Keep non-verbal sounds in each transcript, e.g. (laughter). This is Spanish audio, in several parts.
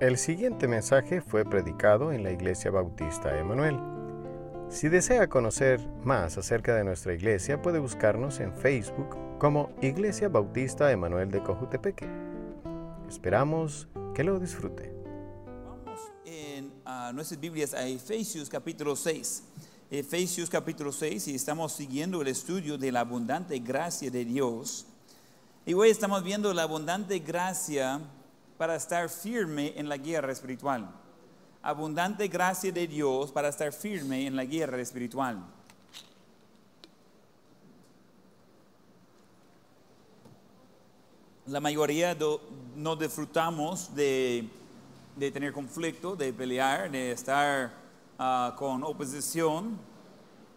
El siguiente mensaje fue predicado en la Iglesia Bautista Emanuel. Si desea conocer más acerca de nuestra iglesia, puede buscarnos en Facebook como Iglesia Bautista Emanuel de Cojutepeque. Esperamos que lo disfrute. Vamos en nuestras Biblias a Efesios capítulo 6. Efesios capítulo 6 y estamos siguiendo el estudio de la abundante gracia de Dios. Y hoy estamos viendo la abundante gracia para estar firme en la guerra espiritual. Abundante gracia de Dios para estar firme en la guerra espiritual. La mayoría no disfrutamos de, de tener conflicto, de pelear, de estar ah, con oposición.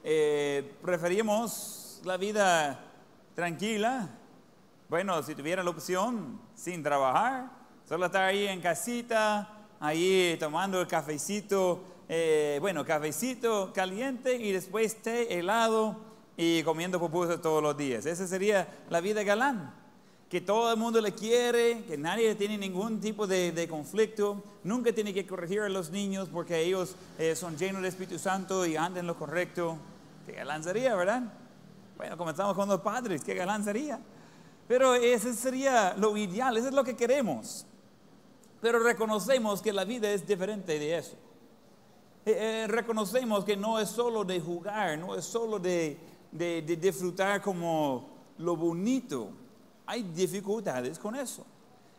Eh, preferimos la vida tranquila. Bueno, si tuviera la opción, sin trabajar, solo estar ahí en casita, ahí tomando el cafecito, eh, bueno, cafecito caliente y después té helado y comiendo pupusas todos los días. Esa sería la vida galán. Que todo el mundo le quiere, que nadie tiene ningún tipo de, de conflicto, nunca tiene que corregir a los niños porque ellos eh, son llenos del Espíritu Santo y andan lo correcto. Qué galán sería, ¿verdad? Bueno, comenzamos con los padres, qué galán sería. Pero ese sería lo ideal, eso es lo que queremos. Pero reconocemos que la vida es diferente de eso. Eh, eh, reconocemos que no es solo de jugar, no es solo de, de- de disfrutar como lo bonito. Hay dificultades con eso.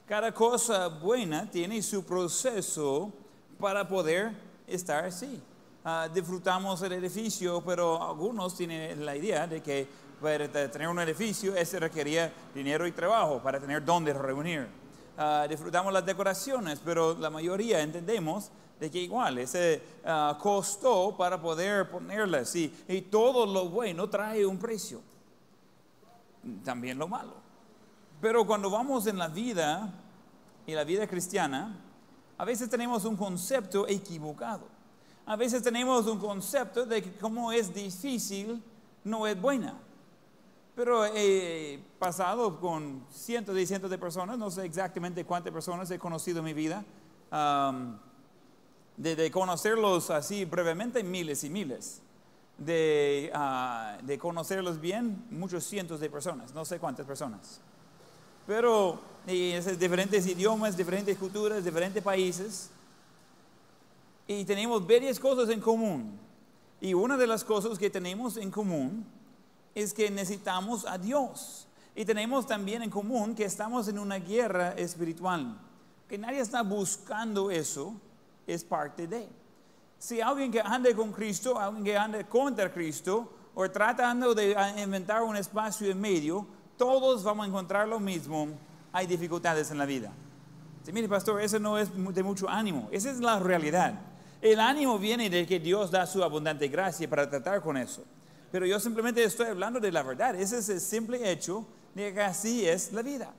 Cada cosa buena tiene su proceso para poder estar así. Ah, disfrutamos el edificio, pero algunos tienen la idea de que para te- tener un edificio, ese requería dinero y trabajo para tener dónde reunir. Ah, disfrutamos las decoraciones, pero la mayoría entendemos de que igual, ese ah, costó para poder ponerlas. Y, y todo lo bueno trae un precio. También lo malo. Pero cuando vamos en la vida y la vida cristiana, a veces tenemos un concepto equivocado. A veces tenemos un concepto de que como es difícil, no es buena. Pero he pasado con cientos y cientos de personas, no sé exactamente cuántas personas he conocido en mi vida, am, de, de conocerlos así brevemente, miles y miles. De, ah, de conocerlos bien, muchos cientos de personas, no sé cuántas personas. Pero y es diferentes idiomas, diferentes culturas, diferentes países. Y tenemos varias cosas en común. Y una de las cosas que tenemos en común es que necesitamos a Dios. Y tenemos también en común que estamos en una guerra espiritual. Que nadie está buscando eso, es parte de. Si alguien que ande con Cristo, alguien que ande contra Cristo, o tratando de ah, inventar un espacio en medio, todos vamos a encontrar lo mismo. Hay dificultades en la vida. Sí, mire, pastor, eso no es de mucho ánimo. Esa es la realidad. El ánimo viene de que Dios da su abundante gracia para tratar con eso. Pero yo simplemente estoy hablando de la verdad. Ese es el simple hecho de que así es la vida.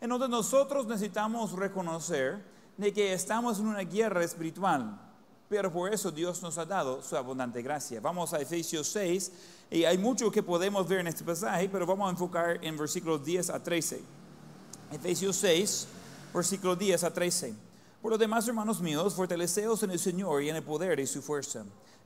Entonces nosotros necesitamos reconocer de que estamos en una guerra espiritual. Pero por eso Dios nos ha dado su abundante gracia. Vamos a Efesios 6 y hay mucho que podemos ver en este pasaje, pero vamos a enfocar en versículos 10 a 13. Efesios 6, versículo 10 a 13. Por lo demás, hermanos míos, fortaleceos en el Señor y en el poder de su fuerza.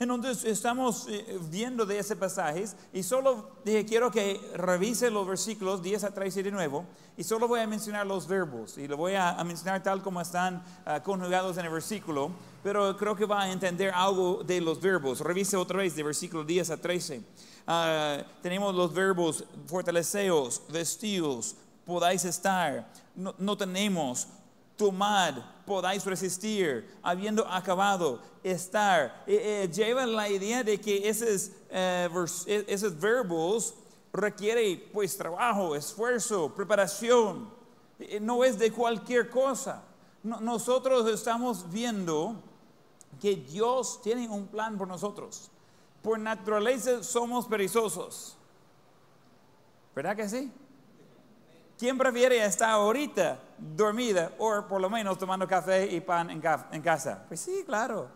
Entonces estamos eh, viendo de ese pasaje y solo dije, quiero que revise los versículos 10 a 13 de nuevo y solo voy a mencionar los verbos y lo voy a, mencionar tal como están ah, conjugados en el versículo, pero creo que va a entender algo de los verbos. Revise otra vez de versículo 10 a 13. Ah, tenemos los verbos fortaleceos, vestidos, podáis estar, no, no tenemos, tomad, podáis resistir, habiendo acabado, estar. Eh, eh, lleva la idea de que esos, eh, esos verbos requiere pues trabajo, esfuerzo, preparación. Eh, no es de cualquier cosa. No- nosotros estamos viendo que Dios tiene un plan por nosotros. Por naturaleza somos perezosos. ¿Verdad que sí? ¿Quién prefiere estar ahorita dormida o por lo menos tomando café y pan en, casa? Pues sí, claro.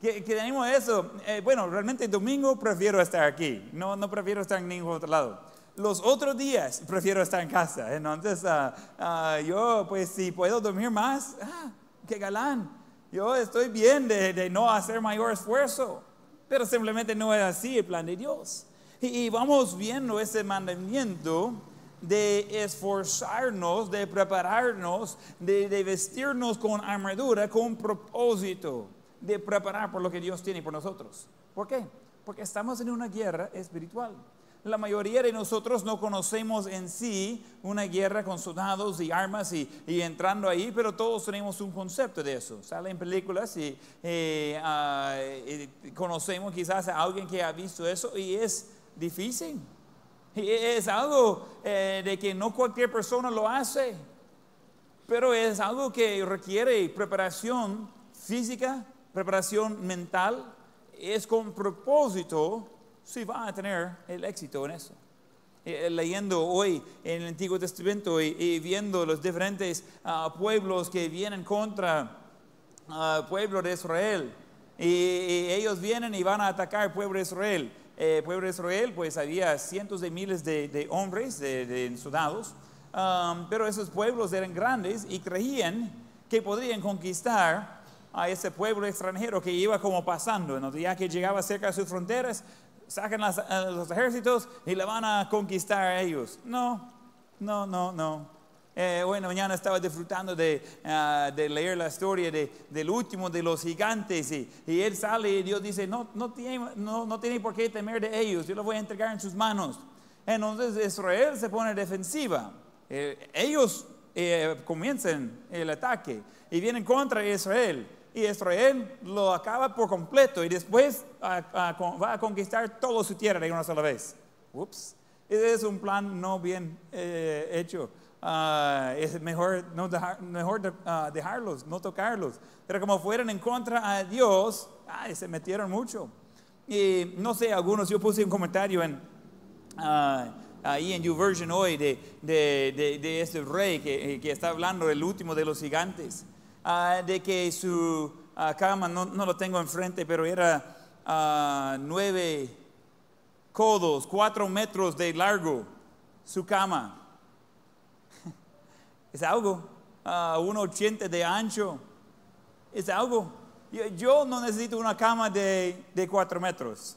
Que, tenemos eso. Eh, bueno, realmente domingo prefiero estar aquí. No, no prefiero estar en ningún otro lado. Los otros días prefiero estar en casa. Entonces, ah, ah, yo, pues si puedo dormir más, ah, qué galán. Yo estoy bien de, de no hacer mayor esfuerzo. Pero simplemente no es así el plan de Dios. Y, vamos viendo ese mandamiento de esforzarnos, de prepararnos, de, de, vestirnos con armadura, con propósito de preparar por lo que Dios tiene por nosotros. ¿Por qué? Porque estamos en una guerra espiritual. La mayoría de nosotros no conocemos en sí una guerra con soldados y armas y, entrando ahí, pero todos tenemos un concepto de eso. Salen películas y, eh, ah, conocemos quizás a alguien que ha visto eso y es difícil. Es algo eh, de que no cualquier persona lo hace, pero es algo que requiere preparación física, preparación mental, es con propósito si va a tener el éxito en eso. Eh, eh, leyendo hoy en el Antiguo Testamento y, viendo los diferentes ah, pueblos que vienen contra el ah, pueblo de Israel, y, ellos vienen y van a atacar al pueblo de Israel. Eh, pueblo de Israel, pues había cientos de miles de, hombres, de, soldados, um, pero esos pueblos eran grandes y creían que podrían conquistar a ese pueblo extranjero que iba como pasando. Ya que llegaba cerca de sus fronteras, sacan los ejércitos y le van a conquistar a ellos. No, no, no, no. Eh, bueno, mañana estaba disfrutando de, ah, de leer la historia de, del último de los gigantes y, y, él sale y Dios dice, no, no, tiene, no, no tiene por qué temer de ellos, yo los voy a entregar en sus manos. Entonces Israel se pone defensiva. Eh, ellos eh, comienzan el ataque y vienen contra Israel y Israel lo acaba por completo y después va a conquistar toda su tierra de una sola vez. Ups, ese es un plan no bien eh, hecho. Ah, es mejor, no mejor ah, dejarlos, no tocarlos. Pero como fueron en contra de Dios, se metieron mucho. Y no sé, algunos, yo puse un comentario en, ah, ahí en YouVersion hoy de, de, de, de este rey que, que, está hablando del último de los gigantes. De que su cama, no, lo tengo enfrente, pero era uh, nueve codos, cuatro metros de largo, su cama. Es algo, uno ochenta de ancho, es algo. Yo, no necesito una cama de, de cuatro metros.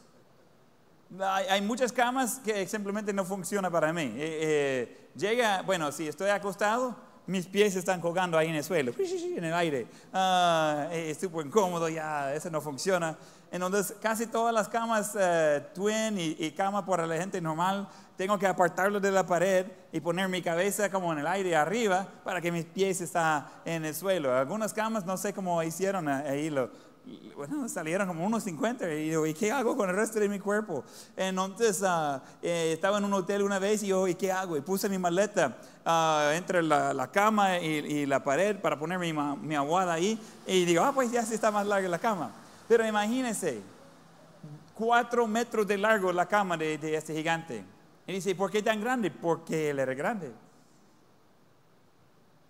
Hay, muchas camas que simplemente no funcionan para mí. Eh, eh, llega, bueno, si estoy acostado, mis pies están colgando ahí en el suelo, en el aire. Ah, es súper incómodo, ya, eso no funciona. Entonces, casi todas las camas eh, twin y, y, cama para la gente normal, tengo que apartarlo de la pared y poner mi cabeza como en el aire arriba para que mis pies estén en el suelo. Algunas camas, no sé cómo hicieron ahí, lo, bueno, salieron como unos 50 y digo, ¿y qué hago con el resto de mi cuerpo? Entonces uh, estaba en un hotel una vez y yo, ¿y qué hago? Y puse mi maleta uh, entre la, la cama y, y, la pared para poner mi, mi aguada ahí y digo, ah, pues ya sí está más larga la cama. Pero imagínense, cuatro metros de largo la cama de, de este gigante. Y dice, ¿por qué tan grande? Porque él era grande.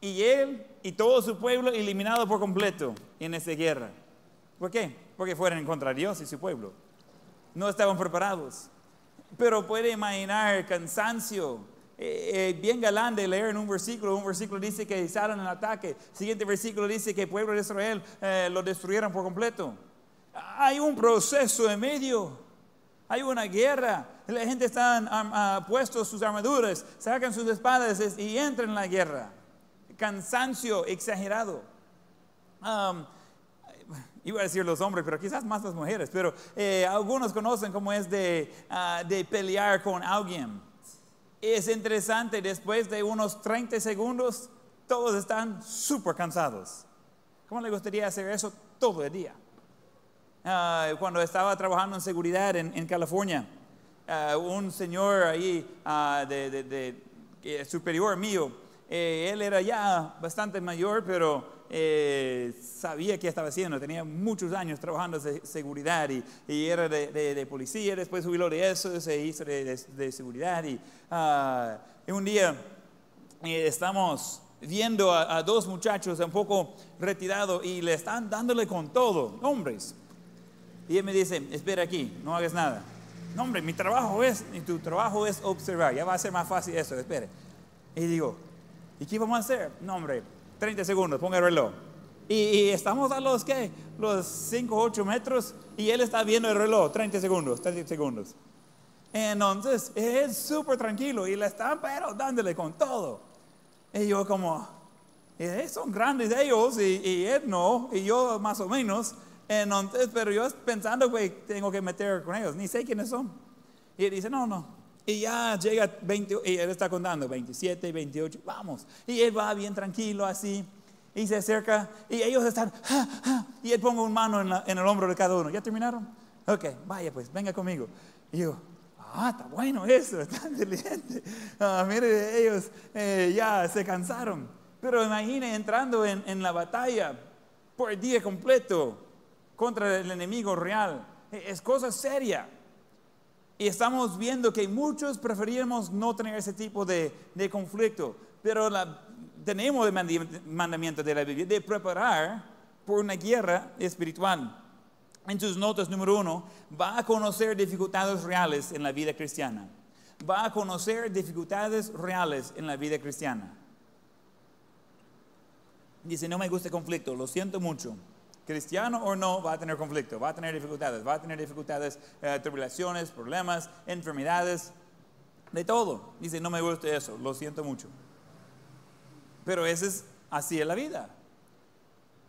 Y él y todo su pueblo eliminado por completo en esa guerra. ¿Por qué? Porque fueron contra Dios y su pueblo. No estaban preparados. Pero puede imaginar cansancio. Eh, eh, bien galán de leer en un versículo. Un versículo dice que salen al ataque. Siguiente versículo dice que el pueblo de Israel eh, lo destruyeron por completo. Hay un proceso en medio. Hay una guerra. La gente está uh, puestos sus armaduras, sacan sus espadas y entran en la guerra. Cansancio exagerado. Um, iba a decir los hombres, pero quizás más las mujeres, pero eh, algunos conocen cómo es de, ah, de pelear con alguien. Es interesante, después de unos 30 segundos, todos están súper cansados. ¿Cómo le gustaría hacer eso todo el día? Ah, cuando estaba trabajando en seguridad en, California, ah, un señor ahí de, de, superior mío, eh, él era ya bastante mayor, pero eh, sabía qué estaba haciendo. Tenía muchos años trabajando de seguridad y, era de, de- de policía. Después jubiló de eso, se hizo de, seguridad. Y, ah, y un día eh, estamos viendo a, a dos muchachos un poco retirados y le están dándole con todo, hombres. Y él me dice, espera aquí, no hagas nada. No, hombre, mi trabajo es, y tu trabajo es observar, ya va a ser más fácil eso, espere. Y digo, ¿y qué vamos a hacer? No, hombre, 30 segundos, ponga el reloj. Y, y estamos a los, ¿qué? Los 5, 8 metros y él está viendo el reloj, 30 segundos, 30 segundos. Entonces, es súper tranquilo y le están, pero dándole con todo. Y yo como, son grandes ellos y, y él no, y yo más o menos. Entonces, pero yo pensando que tengo que meter con ellos, ni sé quiénes son. Y él dice, no, no. Y ya llega 20, y él está contando, 27, 28, vamos. Y él va bien tranquilo así, y se acerca, y ellos están, "Ja, ja", y él pone una mano en, la- en el hombro de cada uno. ¿Ya terminaron? Ok, vaya pues, venga conmigo. Y yo, ah, está bueno eso, está (laughs) inteligente. Ah, mire, ellos eh, ya se cansaron. Pero imagine entrando en, en la batalla por el día completo contra el enemigo real. Eh, Es cosa seria. Y estamos viendo que muchos preferimos no tener ese tipo de, de conflicto, pero tenemos el mandamiento de la Biblia de preparar por una guerra espiritual. En tus notas número uno, va a conocer dificultades reales en la vida cristiana. Va a conocer dificultades reales en la vida cristiana. Dice, no me gusta el conflicto, lo siento mucho. Cristiano o no, va a tener conflicto, va a tener dificultades, va a tener dificultades, eh, tribulaciones, problemas, enfermedades, de todo. Dice, no me gusta eso, lo siento mucho. Pero ese es así es la vida.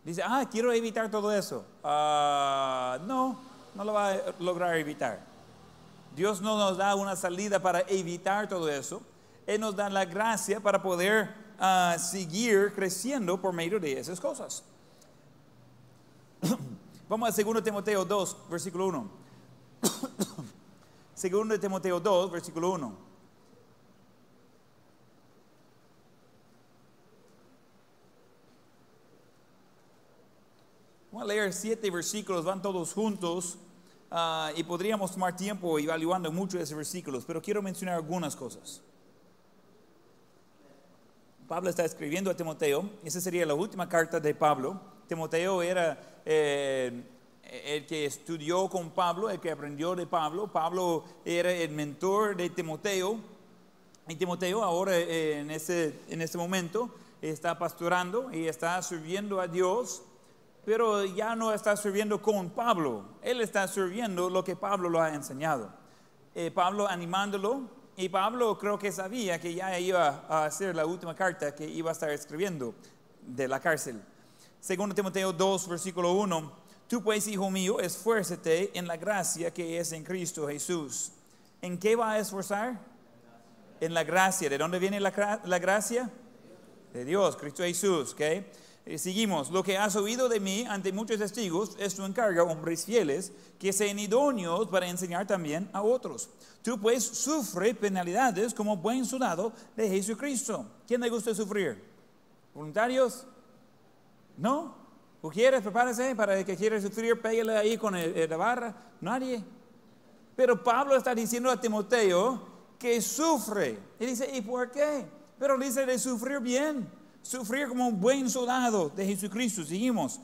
Dice, ah, quiero evitar todo eso. Ah, no, no lo va a lograr evitar. Dios no nos da una salida para evitar todo eso. Él nos da la gracia para poder ah, seguir creciendo por medio de esas cosas. (coughs) Vamos a 2 Timoteo 2, versículo 1. 2 (coughs) Timoteo 2, versículo 1. Vamos a leer siete versículos, van todos juntos ah, y podríamos tomar tiempo evaluando muchos de esos versículos, pero quiero mencionar algunas cosas. Pablo está escribiendo a Timoteo, esa sería la última carta de Pablo. Timoteo era eh, el que estudió con Pablo, el que aprendió de Pablo. Pablo era el mentor de Timoteo. Y Timoteo ahora eh, en, ese, en este momento está pastorando y está sirviendo a Dios, pero ya no está sirviendo con Pablo. Él está sirviendo lo que Pablo lo ha enseñado. Eh, Pablo animándolo y Pablo creo que sabía que ya iba a hacer la última carta que iba a estar escribiendo de la cárcel. Segundo Timoteo 2, versículo 1. Tú pues, hijo mío, esfuérzate en la gracia que es en Cristo Jesús. ¿En qué va a esforzar? En la gracia. ¿De dónde viene la, la gracia? De Dios, Cristo Jesús. ¿ok? Eh, Seguimos. Lo que has oído de mí ante muchos testigos, esto encarga a hombres fieles que sean idóneos para enseñar también a otros. Tú pues sufre penalidades como buen soldado de Jesucristo. ¿Quién le gusta sufrir? ¿Voluntarios? ¿No? ¿O quieres? Prepárese para el que quiere sufrir, pégale ahí con la barra. Nadie. Pero Pablo está diciendo a Timoteo que sufre. Y dice, ¿y por qué? Pero dice de sufrir bien, sufrir como un buen soldado de Jesucristo. Seguimos.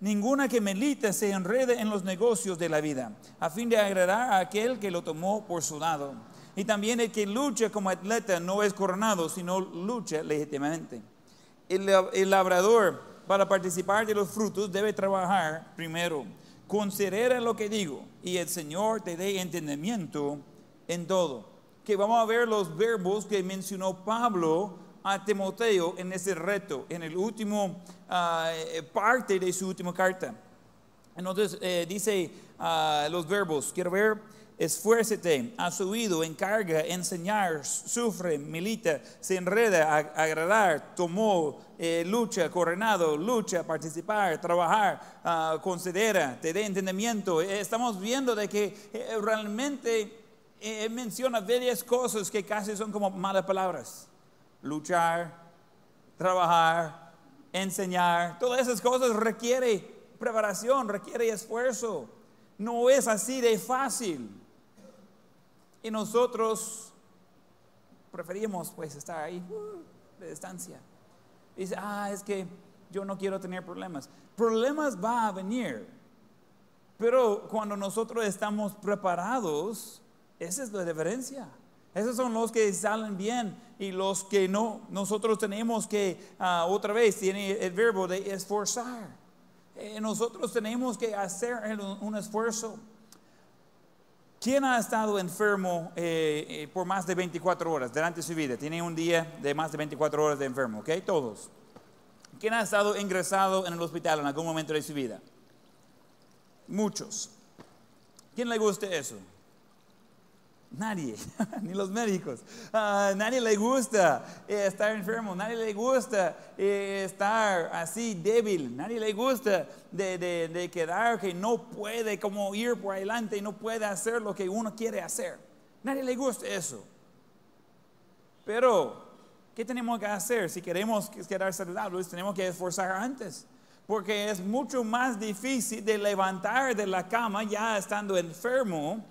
Ninguna que milita se enrede en los negocios de la vida, a fin de agradar a aquel que lo tomó por soldado. Y también el que lucha como atleta no es coronado, sino lucha legítimamente. El labrador, para participar de los frutos, debe trabajar primero. Considera lo que digo, y el Señor te dé entendimiento en todo. Que vamos a ver los verbos que mencionó Pablo a Timoteo en ese reto, en el último ah, eh, parte de su última carta. Entonces eh, dice ah, los verbos, quiero ver, esfuérzate, has oído, encarga, enseñar, sufre, milita, se enreda, ag- agradar, tomó, eh, lucha, coronado, lucha, participar, trabajar, ah, considera, te dé entendimiento. Eh, estamos viendo de que eh, realmente menciona varias cosas que casi son como malas palabras. Luchar, trabajar, enseñar, todas esas cosas requiere preparación, requiere esfuerzo. No es así de fácil. Y nosotros preferimos pues estar ahí uh, de distancia. Dice, ah, es que yo no quiero tener problemas. Problemas va a venir. Pero cuando nosotros estamos preparados, esa es la diferencia. Esos son los que salen bien y los que no. Nosotros tenemos que, ah, otra vez, tiene el verbo de esforzar. Eh, nosotros tenemos que hacer un, esfuerzo. ¿Quién ha estado enfermo eh, eh, por más de 24 horas durante su vida? Tiene un día de más de 24 horas de enfermo, ¿ok? Todos. ¿Quién ha estado ingresado en el hospital en algún momento de su vida? Muchos. ¿Quién le gusta eso? Nadie, (laughs) ni los médicos. Uh, nadie le gusta eh, estar enfermo, nadie le gusta eh, estar así débil, nadie le gusta de, de, de, quedar que no puede como ir por adelante y no puede hacer lo que uno quiere hacer. Nadie le gusta eso. Pero, ¿qué tenemos que hacer si queremos quedar saludables? Tenemos que esforzar antes. Porque es mucho más difícil de levantar de la cama ya estando enfermo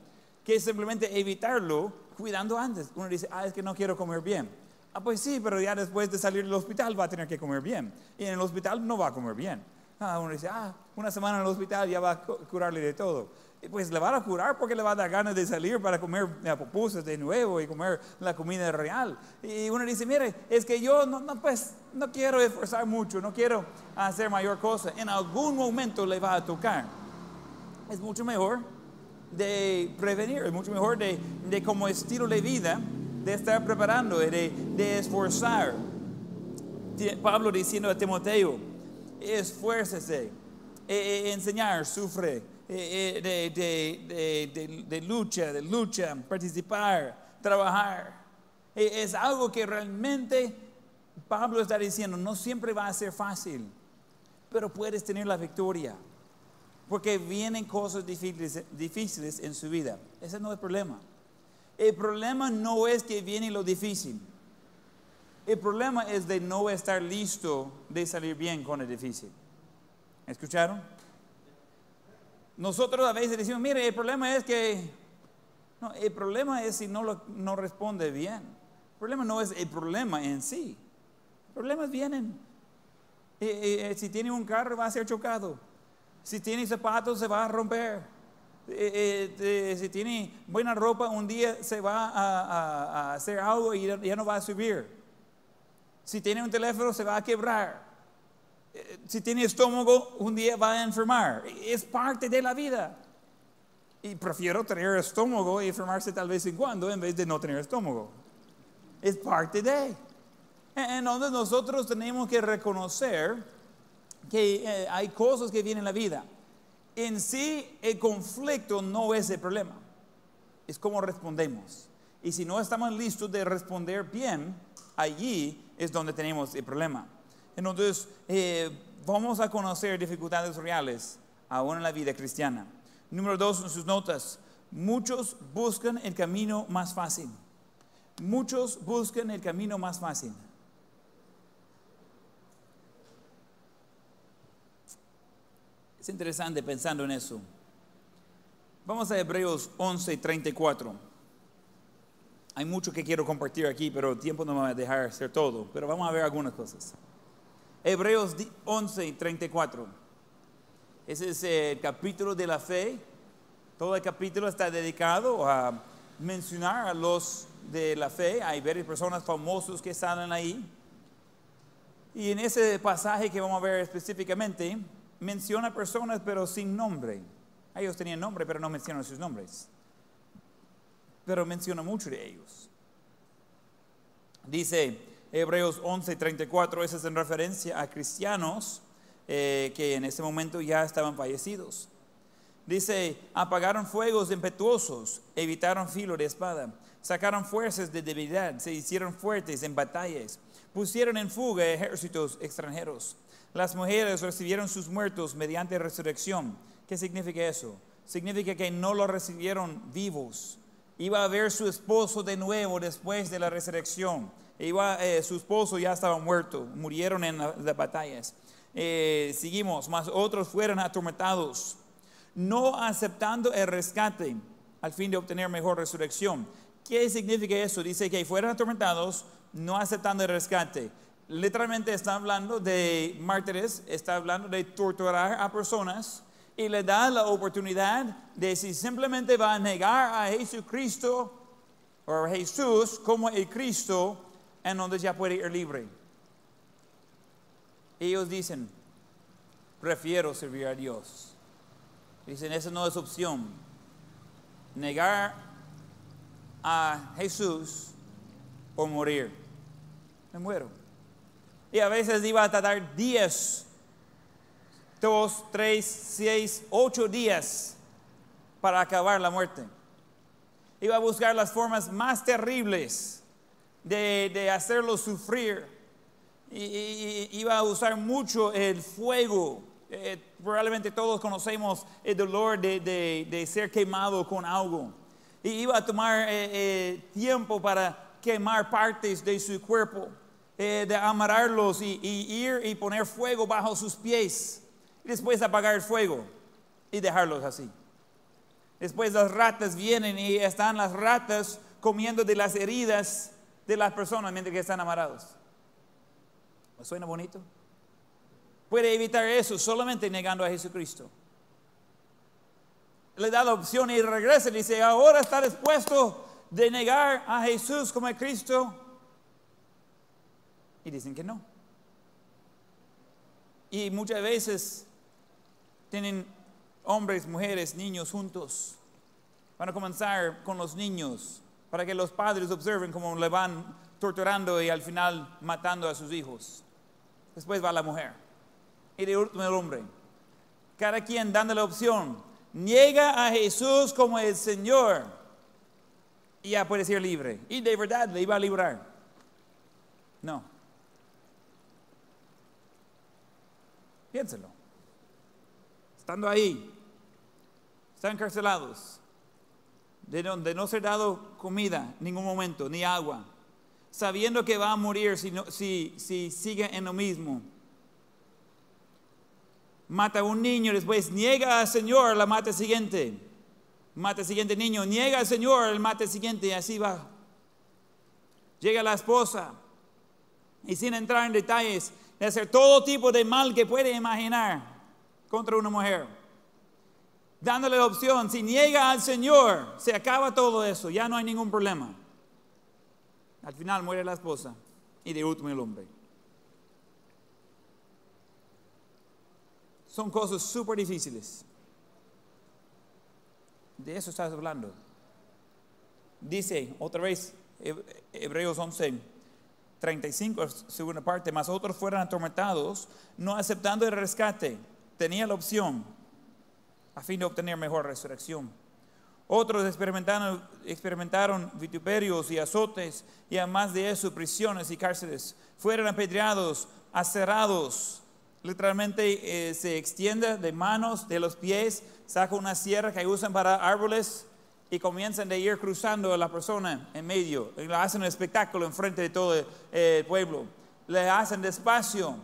que simplemente evitarlo cuidando antes. Uno dice, ah, es que no quiero comer bien. Ah, pues sí, pero ya después de salir del hospital va a tener que comer bien. Y en el hospital no va a comer bien. Ah, uno dice, ah, una semana en el hospital ya va a curarle de todo. Y pues le va a curar porque le va a dar ganas de salir para comer pupusas de nuevo y comer la comida real. Y uno dice, mire, es que yo no, no, pues, no quiero esforzar mucho, no quiero hacer mayor cosa. En algún momento le va a tocar. Es mucho mejor de prevenir, mucho mejor de, de como estilo de vida, de estar preparando, de, de esforzar. Pablo diciendo a Timoteo, esfuércese, e, e, enseñar, sufre, e, de, de, de, lucha, de lucha, participar, trabajar. Es algo que realmente Pablo está diciendo, no siempre va a ser fácil, pero puedes tener la victoria. Porque vienen cosas difíciles, difíciles en su vida. Ese no es el problema. El problema no es que viene lo difícil. El problema es de no estar listo de salir bien con el difícil. ¿Escucharon? Nosotros a veces decimos, mire, el problema es que... No, el problema es si no, lo, no responde bien. El problema no es el problema en sí. Problemas vienen. Eh, eh, eh, si tiene un carro va a ser chocado. Si tiene zapatos se va a romper. Eh, eh, si tiene buena ropa, un día se va a, hacer algo y ya no va a subir. Si tiene un teléfono, se va a quebrar. Eh, si tiene estómago, un día va a enfermar. Es parte de la vida. Y prefiero tener estómago y enfermarse tal vez en cuando en vez de no tener estómago. Es parte de. Entonces nosotros tenemos que reconocer que eh, hay cosas que vienen en la vida. En sí, el conflicto no es el problema, es cómo respondemos. Y si no estamos listos de responder bien, allí es donde tenemos el problema. Entonces, eh, vamos a conocer dificultades reales aún en la vida cristiana. Número dos, en sus notas, muchos buscan el camino más fácil. Muchos buscan el camino más fácil. Es interesante pensando en eso. Vamos a Hebreos 11, 34. Hay mucho que quiero compartir aquí, pero el tiempo no me va a dejar hacer todo. Pero vamos a ver algunas cosas. Hebreos 11, 34. Ese es el capítulo de la fe. Todo el capítulo está dedicado a mencionar a los de la fe. Hay varias personas famosas que salen ahí. Y en ese pasaje que vamos a ver específicamente, menciona personas pero sin nombre. Ellos tenían nombre pero no mencionan sus nombres. Pero menciona mucho de ellos. Dice Hebreos 11:34, esa es en referencia a cristianos eh, que en ese momento ya estaban fallecidos. Dice, apagaron fuegos impetuosos, evitaron filo de espada, sacaron fuerzas de debilidad, se hicieron fuertes en batallas, pusieron en fuga ejércitos extranjeros las mujeres recibieron sus muertos mediante resurrección. ¿Qué significa eso? Significa que no lo recibieron vivos. Iba a ver su esposo de nuevo después de la resurrección. Iba, eh, su esposo ya estaba muerto, murieron en la- las batallas. Eh, seguimos, más otros fueron atormentados, no aceptando el rescate al fin de obtener mejor resurrección. ¿Qué significa eso? Dice que fueron atormentados, no aceptando el rescate. Literalmente está hablando de mártires, está hablando de torturar a personas y le da la oportunidad de si simplemente va a negar a Jesucristo o a Jesús como el Cristo, en donde ya puede ir libre. Ellos dicen, prefiero servir a Dios. Dicen, esa no es opción. Negar a Jesús o morir. Me muero. Y a veces iba a tardar días, dos, tres, seis, ocho días para acabar la muerte. Iba a buscar las formas más terribles de, de hacerlo sufrir. Y iba a usar mucho el fuego. Eh, probablemente todos conocemos el dolor de, de- de ser quemado con algo. Y iba a tomar eh, eh, tiempo para quemar partes de su cuerpo, eh, de amarrarlos y, ir y poner fuego bajo sus pies. Y después apagar el fuego y dejarlos así. Después las ratas vienen y están las ratas comiendo de las heridas de las personas mientras que están amarrados. ¿Me suena bonito? Puede evitar eso solamente negando a Jesucristo. Le da la opción y regresa y dice, ahora está dispuesto de negar a Jesús como el Cristo. Y dicen que no. Y muchas veces tienen hombres, mujeres, niños juntos. Van a comenzar con los niños para que los padres observen cómo le van torturando y al final matando a sus hijos. Después va la mujer y de último el hombre. Cada quien dando la opción. Niega a Jesús como el Señor y ya puede ser libre. Y de verdad le iba a librar. No. Piénselo. Estando ahí, están encarcelados, de no, de no ser dado comida en ningún momento, ni agua, sabiendo que va a morir si, no- si sigue en lo mismo. Mata a un niño, después niega al Señor, la mata siguiente. Mata al siguiente niño, niega al Señor, el mata siguiente, y así va. Llega la esposa, y sin entrar en detalles, de hacer todo tipo de mal que puede imaginar contra una mujer. Dándole la opción, si niega al Señor, se acaba todo eso, ya no hay ningún problema. Al final muere la esposa y de último el hombre. Son cosas súper difíciles. De eso estás hablando. Dice otra vez He- Hebreos 11, 35, segunda parte, más otros fueron atormentados, no aceptando el rescate. Tenía la opción a fin de obtener mejor resurrección. Otros experimentaron, vituperios y azotes, y además de eso, prisiones y cárceles. Fueron apedreados, acerrados. Literalmente eh, se extiende de manos, de los pies, saca una sierra que usan para árboles y comienzan de ir cruzando a la persona en medio. Y le hacen un espectáculo enfrente de todo el, el pueblo. Le hacen despacio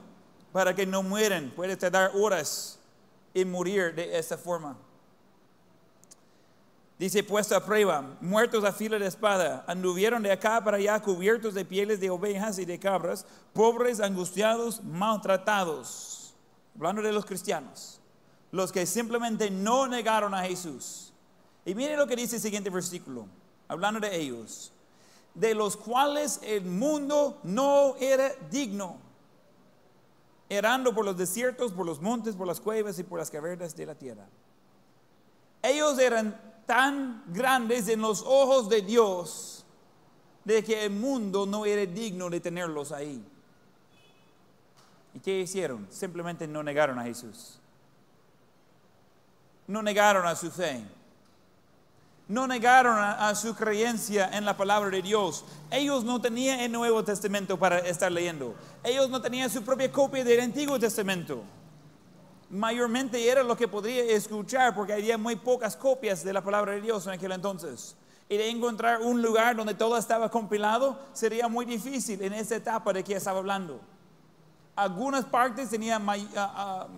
para que no mueran. Puede tardar horas en morir de esta forma. Dice, puesto a prueba, muertos a fila de espada, anduvieron de acá para allá cubiertos de pieles de ovejas y de cabras, pobres, angustiados, maltratados. Hablando de los cristianos, los que simplemente no negaron a Jesús. Y mire lo que dice el siguiente versículo, hablando de ellos, de los cuales el mundo no era digno, errando por los desiertos, por los montes, por las cuevas y por las cavernas de la tierra. Ellos eran tan grandes en los ojos de Dios de que el mundo no era digno de tenerlos ahí. ¿Y qué hicieron? Simplemente no negaron a Jesús. No negaron a su fe. No negaron a, su creencia en la palabra de Dios. Ellos no tenían el Nuevo Testamento para estar leyendo. Ellos no tenían su propia copia del Antiguo Testamento mayormente era lo que podría escuchar porque había muy pocas copias de la palabra de Dios en aquel entonces. y de encontrar un lugar donde todo estaba compilado sería muy difícil en esa etapa de que estaba hablando. Algunas partes tenían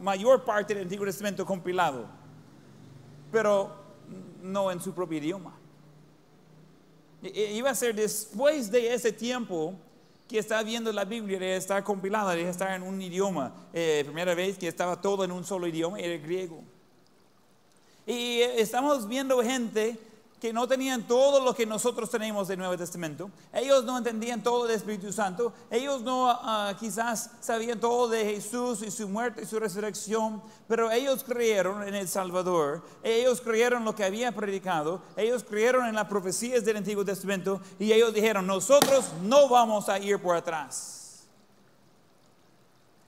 mayor parte del Antiguo Testamento compilado, pero no en su propio idioma. I- i- Iba a ser después de ese tiempo que está viendo la Biblia de estar compilada, de estar en un idioma. Eh, primera vez que estaba todo en un solo idioma, era el griego. Y eh, estamos viendo gente que no tenían todo lo que nosotros tenemos del Nuevo Testamento. Ellos no entendían todo del Espíritu Santo. Ellos no ah, quizás sabían todo de Jesús y su muerte y su resurrección. Pero ellos creyeron en el Salvador. Ellos creyeron lo que había predicado. Ellos creyeron en las profecías del Antiguo Testamento. Y ellos dijeron, nosotros no vamos a ir por atrás.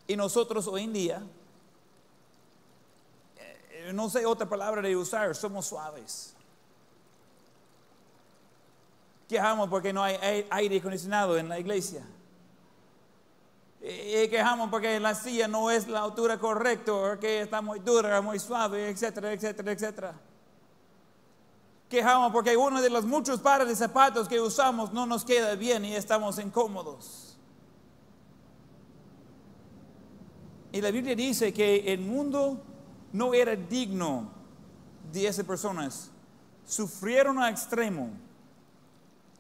Y nosotros hoy en día eh, no sé otra palabra de usar, somos suaves. Quejamos porque no hay ai- aire acondicionado en la iglesia. Y quejamos porque la silla no es la altura correcta, o que está muy dura, muy suave, etcétera, etcétera, etcétera. Quejamos porque uno de los muchos pares de zapatos que usamos no nos queda bien y estamos incómodos. Y la Biblia dice que el mundo no era digno de esas personas. Sufrieron a extremo.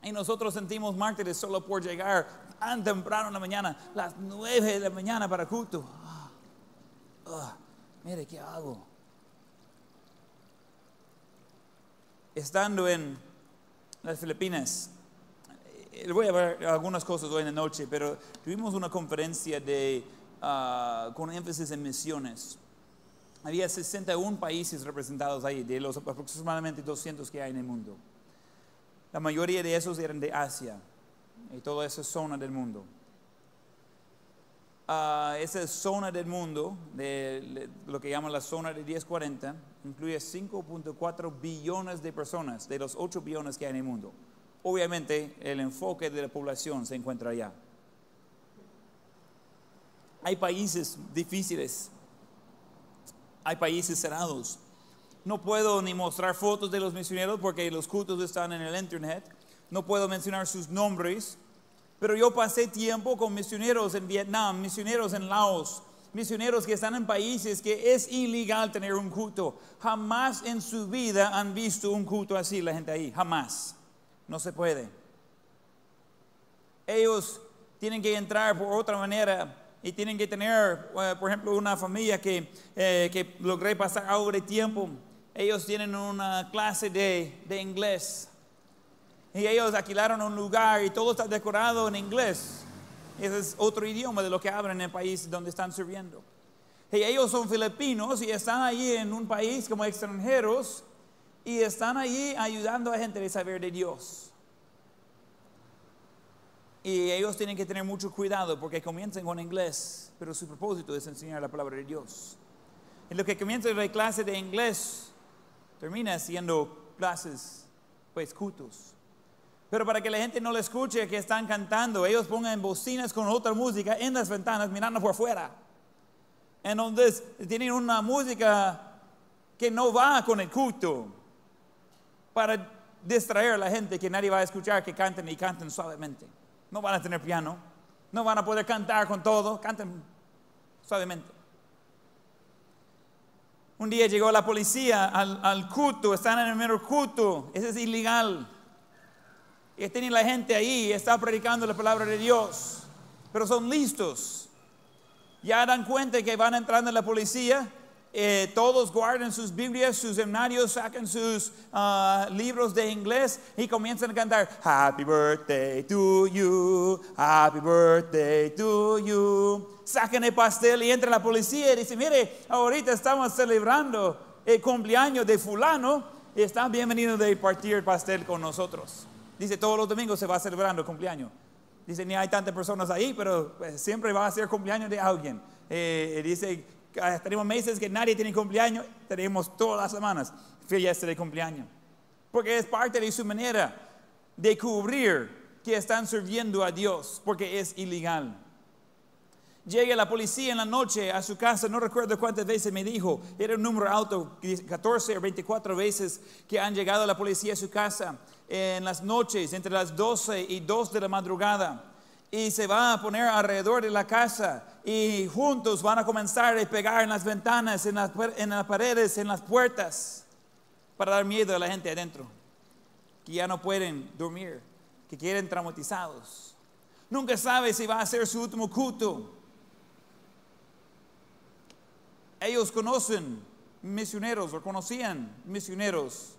Y nosotros sentimos mártires solo por llegar tan temprano en la mañana, las nueve de la mañana para culto. Ah, ah, mire, ¿qué hago? Estando en las Filipinas, eh, voy a ver algunas cosas hoy en la noche, pero tuvimos una conferencia de, ah, con énfasis en misiones. Había 61 países representados ahí, de los aproximadamente 200 que hay en el mundo. La mayoría de esos eran de Asia y toda esa zona del mundo. Ah, esa zona del mundo, de lo que llaman la zona de 1040, incluye 5.4 billones de personas de los 8 billones que hay en el mundo. Obviamente el enfoque de la población se encuentra allá. Hay países difíciles, hay países cerrados. No puedo ni mostrar fotos de los misioneros porque los cultos están en el internet. No puedo mencionar sus nombres. Pero yo pasé tiempo con misioneros en Vietnam, misioneros en Laos, misioneros que están en países que es ilegal tener un culto. Jamás en su vida han visto un culto así la gente ahí. Jamás. No se puede. Ellos tienen que entrar por otra manera y tienen que tener, eh, por ejemplo, una familia que, eh, que logré pasar algo de tiempo. Ellos tienen una clase de, de inglés. Y ellos alquilaron un lugar y todo está decorado en inglés. Ese es otro idioma de lo que hablan en el país donde están sirviendo. Y ellos son filipinos y están allí en un país como extranjeros y están allí ayudando a gente a saber de Dios. Y ellos tienen que tener mucho cuidado porque comienzan con inglés, pero su propósito es enseñar la palabra de Dios. En lo que comienza la clase de inglés, termina siendo clases, pues, cultos. Pero para que la gente no le escuche que están cantando, ellos pongan bocinas con otra música en las ventanas mirando por fuera. Entonces tienen una música que no va con el culto para distraer a la gente que nadie va a escuchar que canten y canten suavemente. No van a tener piano, no van a poder cantar con todo, canten suavemente. Un día llegó la policía al, al culto, están en el mero culto, eso es ilegal. Y tienen la gente ahí, está predicando la palabra de Dios, pero son listos. Ya dan cuenta que van entrando la policía, eh, todos guardan sus Biblias, sus seminarios, sacan sus ah, libros de inglés y comienzan a cantar Happy birthday to you, happy birthday to you. Sacan el pastel y entra la policía y dice, mire, ahorita estamos celebrando el cumpleaños de fulano y están bienvenidos de partir el pastel con nosotros. Dice, todos los domingos se va celebrando el cumpleaños. Dice, ni hay tantas personas ahí, pero pues, siempre va a ser cumpleaños de alguien. Eh, dice, ah, tenemos meses que nadie tiene cumpleaños, tenemos todas las semanas fiesta de cumpleaños. Porque es parte de su manera de cubrir que están sirviendo a Dios, porque es ilegal. Llega la policía en la noche a su casa, no recuerdo cuántas veces me dijo, era un número alto, 14 o 24 veces que han llegado la policía a su casa en las noches, entre las 12 y 2 de la madrugada. Y se va a poner alrededor de la casa y juntos van a comenzar a pegar en las ventanas, en las, en las paredes, en las puertas, para dar miedo a la gente adentro, que ya no pueden dormir, que quieren traumatizados. Nunca sabe si va a ser su último culto ellos conocen misioneros o conocían misioneros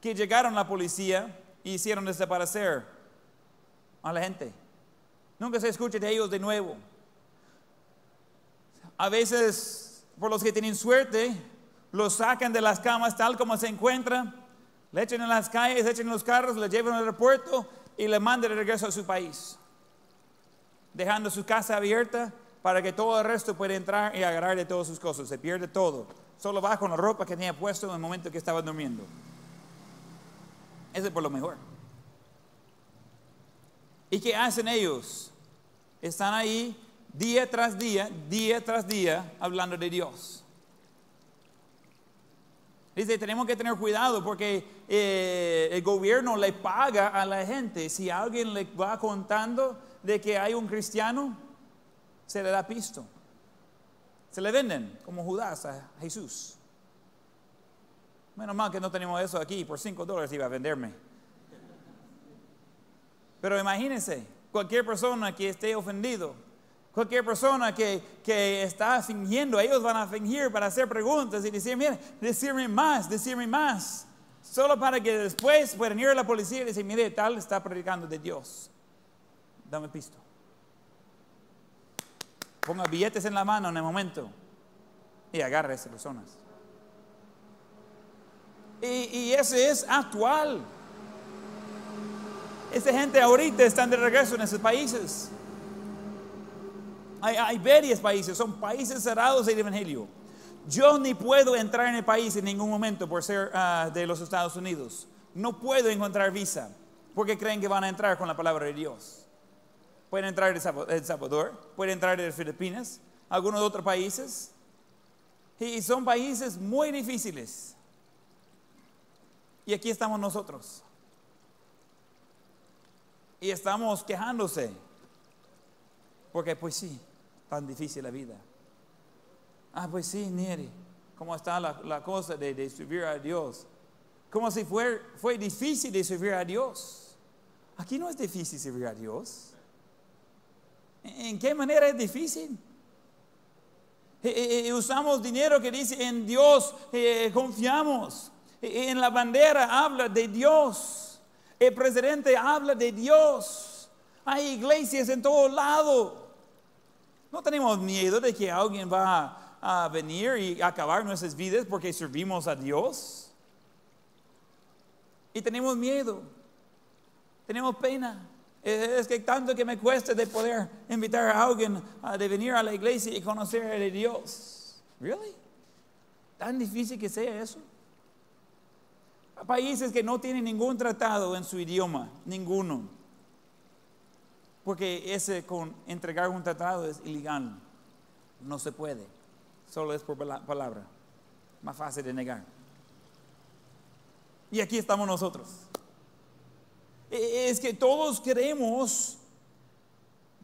que llegaron a la policía y hicieron desaparecer a la gente. Nunca se escucha de ellos de nuevo. A veces, por los que tienen suerte, los sacan de las camas tal como se encuentran, le echan en las calles, le echan en los carros, le llevan al aeropuerto y le mandan de regreso a su país, dejando su casa abierta para que todo el resto pueda entrar y agarrar de todas sus cosas. Se pierde todo. Solo va con la ropa que tenía puesto en el momento que estaba durmiendo. Ese es por lo mejor. ¿Y qué hacen ellos? Están ahí día tras día, día tras día, hablando de Dios. Dice, tenemos que tener cuidado porque eh, el gobierno le paga a la gente. Si alguien le va contando de que hay un cristiano, se le da pisto. Se le venden como Judas a Jesús. Menos mal que no tenemos eso aquí, por 5 dólares iba a venderme. Pero imagínense, cualquier persona que esté ofendido, cualquier persona que, que, está fingiendo, ellos van a fingir para hacer preguntas y decir, mire, decirme más, decirme más. Solo para que después puedan ir a la policía y decir, mire, tal está predicando de Dios. Dame pisto. Ponga billetes en la mano en el momento y agarre a esas personas. Y, ese es actual. Esa gente ahorita están de regreso en esos países. Hay, varios países, son países cerrados del Evangelio. Yo ni puedo entrar en el país en ningún momento por ser ah, de los Estados Unidos. No puedo encontrar visa porque creen que van a entrar con la palabra de Dios pueden entrar de El Salvador, pueden entrar de Filipinas, algunos otros países. Y son países muy difíciles. Y aquí estamos nosotros. Y estamos quejándose. Porque pues sí, tan difícil la vida. Ah, pues sí, Nieri, ¿cómo está la, cosa de, servir a Dios? Como si fue, fue difícil de servir a Dios. Aquí no es difícil servir a Dios. ¿En qué manera es difícil? Eh, eh, usamos dinero que dice en Dios eh, confiamos. En la bandera habla de Dios. El presidente habla de Dios. Hay iglesias en todo lado. No tenemos miedo de que alguien va a venir y acabar nuestras vidas porque servimos a Dios. Y tenemos miedo. Tenemos pena. Es que tanto que me cuesta de poder invitar a alguien a venir a la iglesia y conocer a Dios. ¿Really? ¿Tan difícil que sea eso? Países que no tienen ningún tratado en su idioma, ninguno. Porque ese con entregar un tratado es ilegal. No se puede. Solo es por palabra. Más fácil de negar. Y aquí estamos nosotros. E, es que todos queremos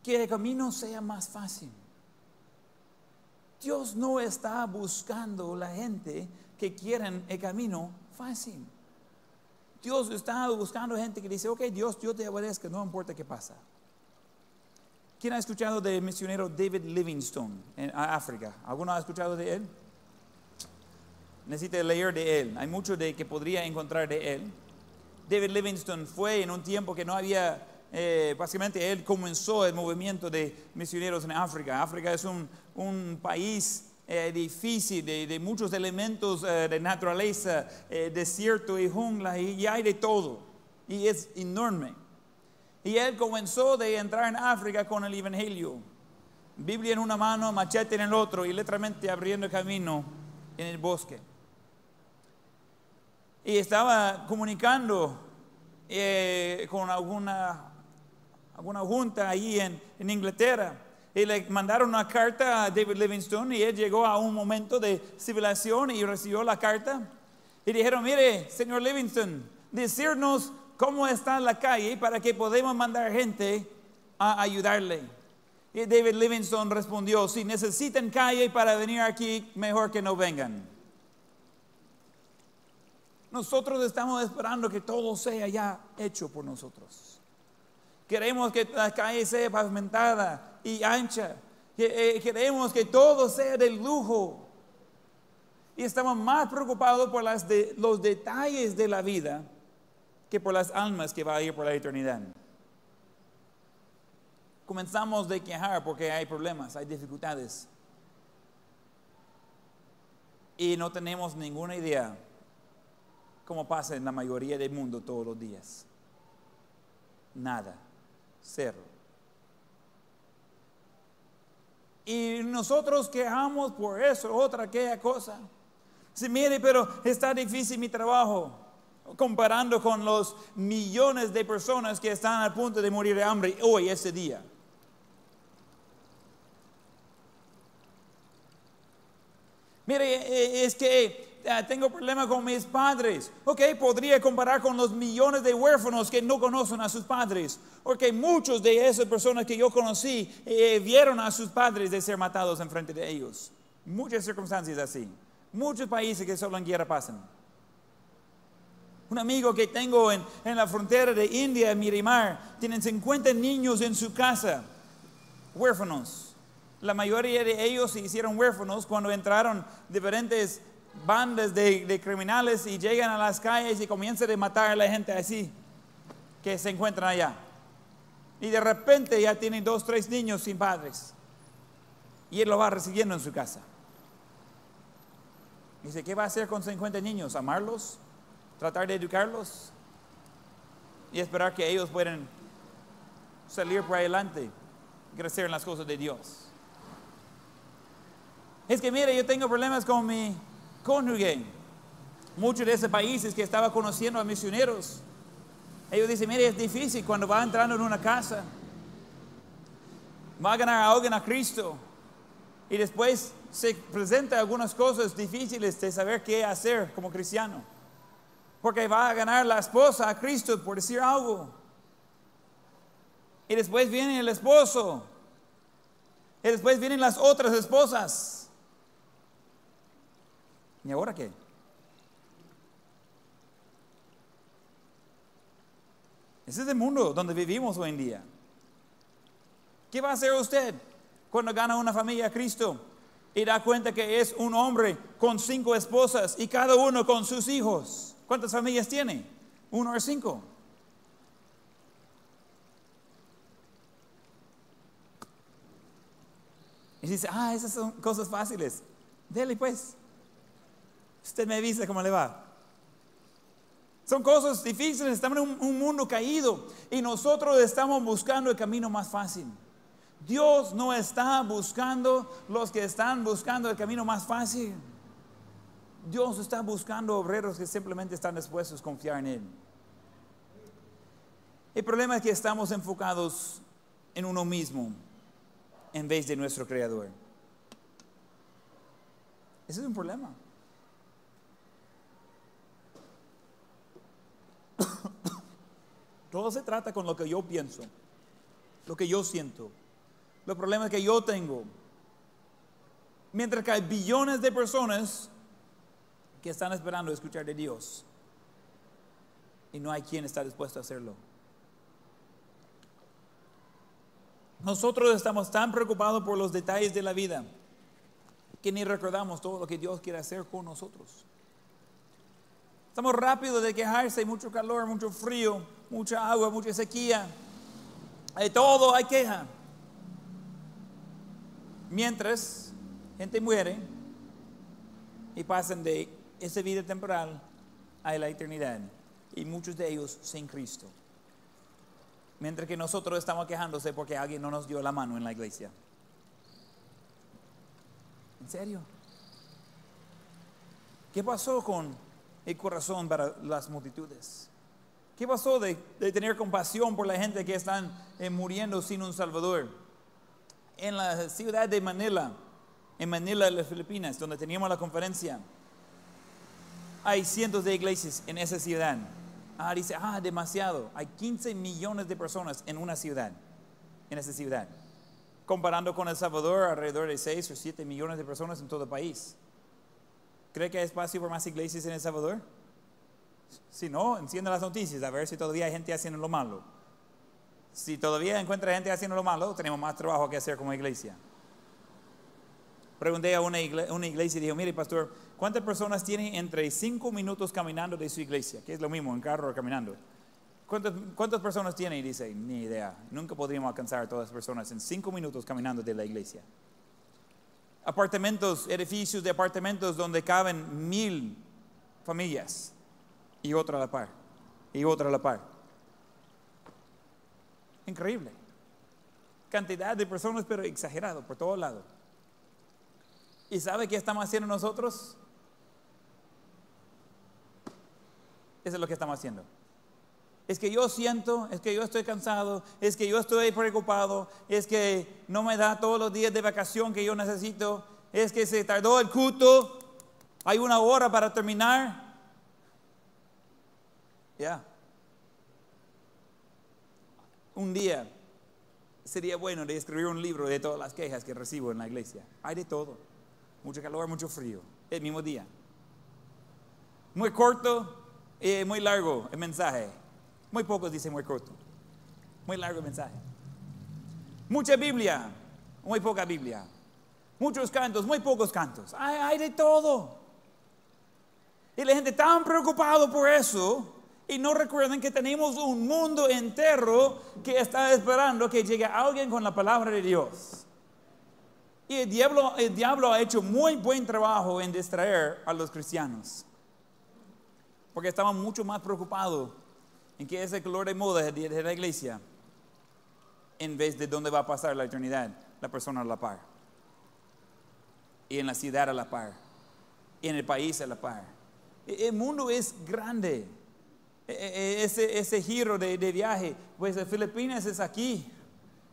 que el camino sea más fácil. Dios no está buscando la gente que quieren el camino fácil. Dios está buscando gente que dice, ok, Dios, yo te obedezco, no importa qué pasa. ¿Quién ha escuchado del misionero David Livingstone en África? ¿Alguno ha escuchado de él? Necesita leer de él. Hay mucho de que podría encontrar de él. David Livingstone fue en un tiempo que no había, eh, básicamente él comenzó el movimiento de misioneros en África. África es un, país eh, difícil, de, muchos elementos eh, de naturaleza, desierto y jungla, y, hay de todo. Y es enorme. Y él comenzó de entrar en África con el Evangelio. Biblia en una mano, machete en el otro, y literalmente abriendo camino en el bosque y estaba comunicando eh, con alguna, alguna junta ahí en, en, Inglaterra Y le mandaron una carta a David Livingstone y él llegó a un momento de civilización y recibió la carta. Y dijeron, mire, señor Livingstone, decirnos cómo está la calle para que podamos mandar gente a ayudarle. Y David Livingstone respondió, si necesitan calle para venir aquí, mejor que no vengan. Nosotros estamos esperando que todo sea ya hecho por nosotros. Queremos que la calle sea pavimentada y ancha. Eh, queremos que todo sea de lujo. Y estamos más preocupados por los detalles de la vida que por las almas que va a ir por la eternidad. Comenzamos de quejar porque hay problemas, hay dificultades. Y no tenemos ninguna idea cómo pasa en la mayoría del mundo todos los días. Nada, cero. Y nosotros quejamos por eso, otra aquella cosa. Si mire, pero está difícil mi trabajo comparando con los millones de personas que están a punto de morir de hambre hoy, ese día. Mire, eh, es que eh, tengo problemas con mis padres. Ok, podría comparar con los millones de huérfanos que no conocen a sus padres. Porque muchos de esas personas que yo conocí eh, vieron a sus padres de ser matados en frente de ellos. Muchas circunstancias así. Muchos países que solo en guerra pasan. Un amigo que tengo en, en la frontera de India, Miramar, tienen 50 niños en su casa, huérfanos. La mayoría de ellos se hicieron huérfanos cuando entraron diferentes bandas de, criminales y llegan a las calles y comienzan a matar a la gente así que se encuentran allá. Y de repente ya tienen dos, tres niños sin padres. Y él lo va recibiendo en su casa. Dice, ¿qué va a hacer con 50 niños? ¿Amarlos? tratar de educarlos y esperar que ellos puedan salir por adelante, crecer en las cosas de Dios. Es que mire, yo tengo problemas con mi cónyuge. Muchos de esos países que estaba conociendo a misioneros, ellos dicen, mire, es difícil cuando va entrando en una casa, va a ganar a alguien a Cristo y después se presenta algunas cosas difíciles de saber qué hacer como cristiano. Porque va a ganar la esposa a Cristo por decir algo. Y después viene el esposo. Y después vienen las otras esposas. ¿Y ahora qué? Ese es el mundo donde vivimos hoy en día. ¿Qué va a hacer usted cuando gana una familia a Cristo y da cuenta que es un hombre con cinco esposas y cada uno con sus hijos? ¿Cuántas familias tiene? ¿Uno o cinco? Y dice, ah, esas son cosas fáciles. Dele pues. Usted me avisa cómo le va. Son cosas difíciles, estamos en un, mundo caído y nosotros estamos buscando el camino más fácil. Dios no está buscando los que están buscando el camino más fácil. Dios está buscando obreros que simplemente están dispuestos a confiar en Él. El problema es que estamos enfocados en uno mismo en vez de nuestro Creador. Ese es un problema. (coughs) Todo se trata con lo que yo pienso, lo que yo siento, los problemas que yo tengo. Mientras que hay billones de personas que están esperando escuchar de Dios y no hay quien está dispuesto a hacerlo. Nosotros estamos tan preocupados por los detalles de la vida que ni recordamos todo lo que Dios quiere hacer con nosotros. Estamos rápidos de quejarse, hay mucho calor, mucho frío, mucha agua, mucha sequía. Hay todo, hay queja. Mientras gente muere y pasan de esa vida temporal a la eternidad y muchos de ellos sin Cristo. Mientras que nosotros estamos quejándose porque alguien no nos dio la mano en la iglesia. ¿En serio? ¿Qué pasó con el corazón para las multitudes? ¿Qué pasó de, tener compasión por la gente que están eh, muriendo sin un Salvador? en la ciudad de Manila, en Manila, de las Filipinas, donde teníamos la conferencia, hay cientos de iglesias en esa ciudad. Ah, dice, ah, demasiado. Hay 15 millones de personas en una ciudad, en esa ciudad. Comparando con El Salvador, alrededor de 6 o 7 millones de personas en todo el país. ¿Cree que hay espacio para más iglesias en El Salvador? Si no, enciende las noticias a ver si todavía hay gente haciendo lo malo. Si todavía encuentra gente haciendo lo malo, tenemos más trabajo que hacer como iglesia. Pregunté a una iglesia, una iglesia y dijo, mire pastor, ¿cuántas personas tienen entre 5 minutos caminando de su iglesia? Que es lo mismo, en carro o caminando. ¿Cuántas, ¿Cuántas personas tiene? Y dice, ni idea. Nunca podríamos alcanzar a todas las personas en 5 minutos caminando de la iglesia. Apartamentos, edificios de apartamentos donde caben mil familias y otra a la par, y otra a la par. Increíble. Cantidad de personas, pero exagerado por todos lados. ¿Y sabe qué estamos haciendo nosotros? Eso es lo que estamos haciendo. Es que yo siento, es que yo estoy cansado, es que yo estoy preocupado, es que no me da todos los días de vacación que yo necesito, es que se tardó el culto, hay una hora para terminar. Ya. Un día sería bueno de escribir un libro de todas las quejas que recibo en la iglesia. Hay de todo. Mucho calor, mucho frío. El mismo día. Muy corto y muy largo el mensaje. Muy pocos dicen muy corto. Muy largo mensaje. Mucha Biblia, muy poca Biblia. Muchos cantos, muy pocos cantos. Hay, de todo. Y la gente tan preocupado por eso y no recuerden que tenemos un mundo entero que está esperando que llegue alguien con la palabra de Dios. Y el diablo, el diablo ha hecho muy buen trabajo en distraer a los cristianos. Porque estaban mucho más preocupados en que ese color de moda de la iglesia en vez de dónde va a pasar la eternidad la persona a la par. Y en la ciudad a la par. Y en el país a la par. El mundo es grande. E, e, ese, ese giro de, de, viaje, pues Filipinas es aquí.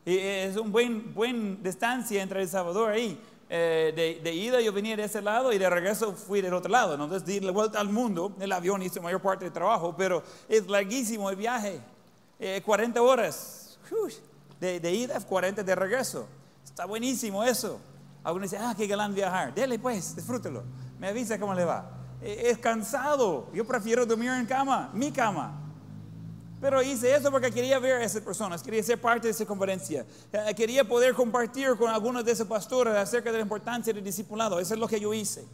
Es un buen, buen distancia entre El Salvador ahí. Eh, de, de, ida yo venía de ese lado y de regreso fui del otro lado. Entonces di la vuelta al mundo, el avión hizo mayor parte del trabajo, pero es larguísimo el viaje. 40 eh, horas de, de, ida, 40 de regreso. Está buenísimo eso. Algunos dicen, ah, qué galán viajar. Dele pues, disfrútelo. Me avisa cómo le va. Eh, es cansado. Yo prefiero dormir en cama, mi cama. Pero hice eso porque quería ver a esas personas, quería ser parte de esa conferencia. Eh, quería poder compartir con algunos de esos pastores acerca de la importancia del discipulado. Eso es lo que yo hice.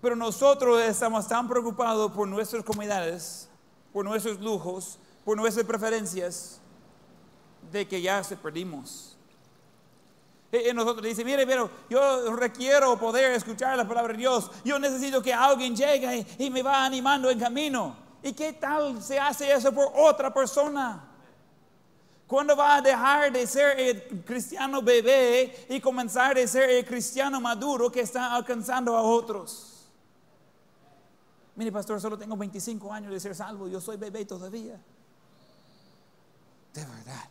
Pero nosotros estamos tan preocupados por nuestras comunidades, por nuestros lujos, por nuestras preferencias, de que ya se perdimos. Y nosotros dice, mire, pero yo requiero poder escuchar la palabra de Dios. Yo necesito que alguien llegue y, me va animando en camino. ¿Y qué tal se hace eso por otra persona? ¿Cuándo va a dejar de ser el cristiano bebé y comenzar a ser el cristiano maduro que está alcanzando a otros? Mire, pastor, solo tengo 25 años de ser salvo, yo soy bebé todavía. De verdad,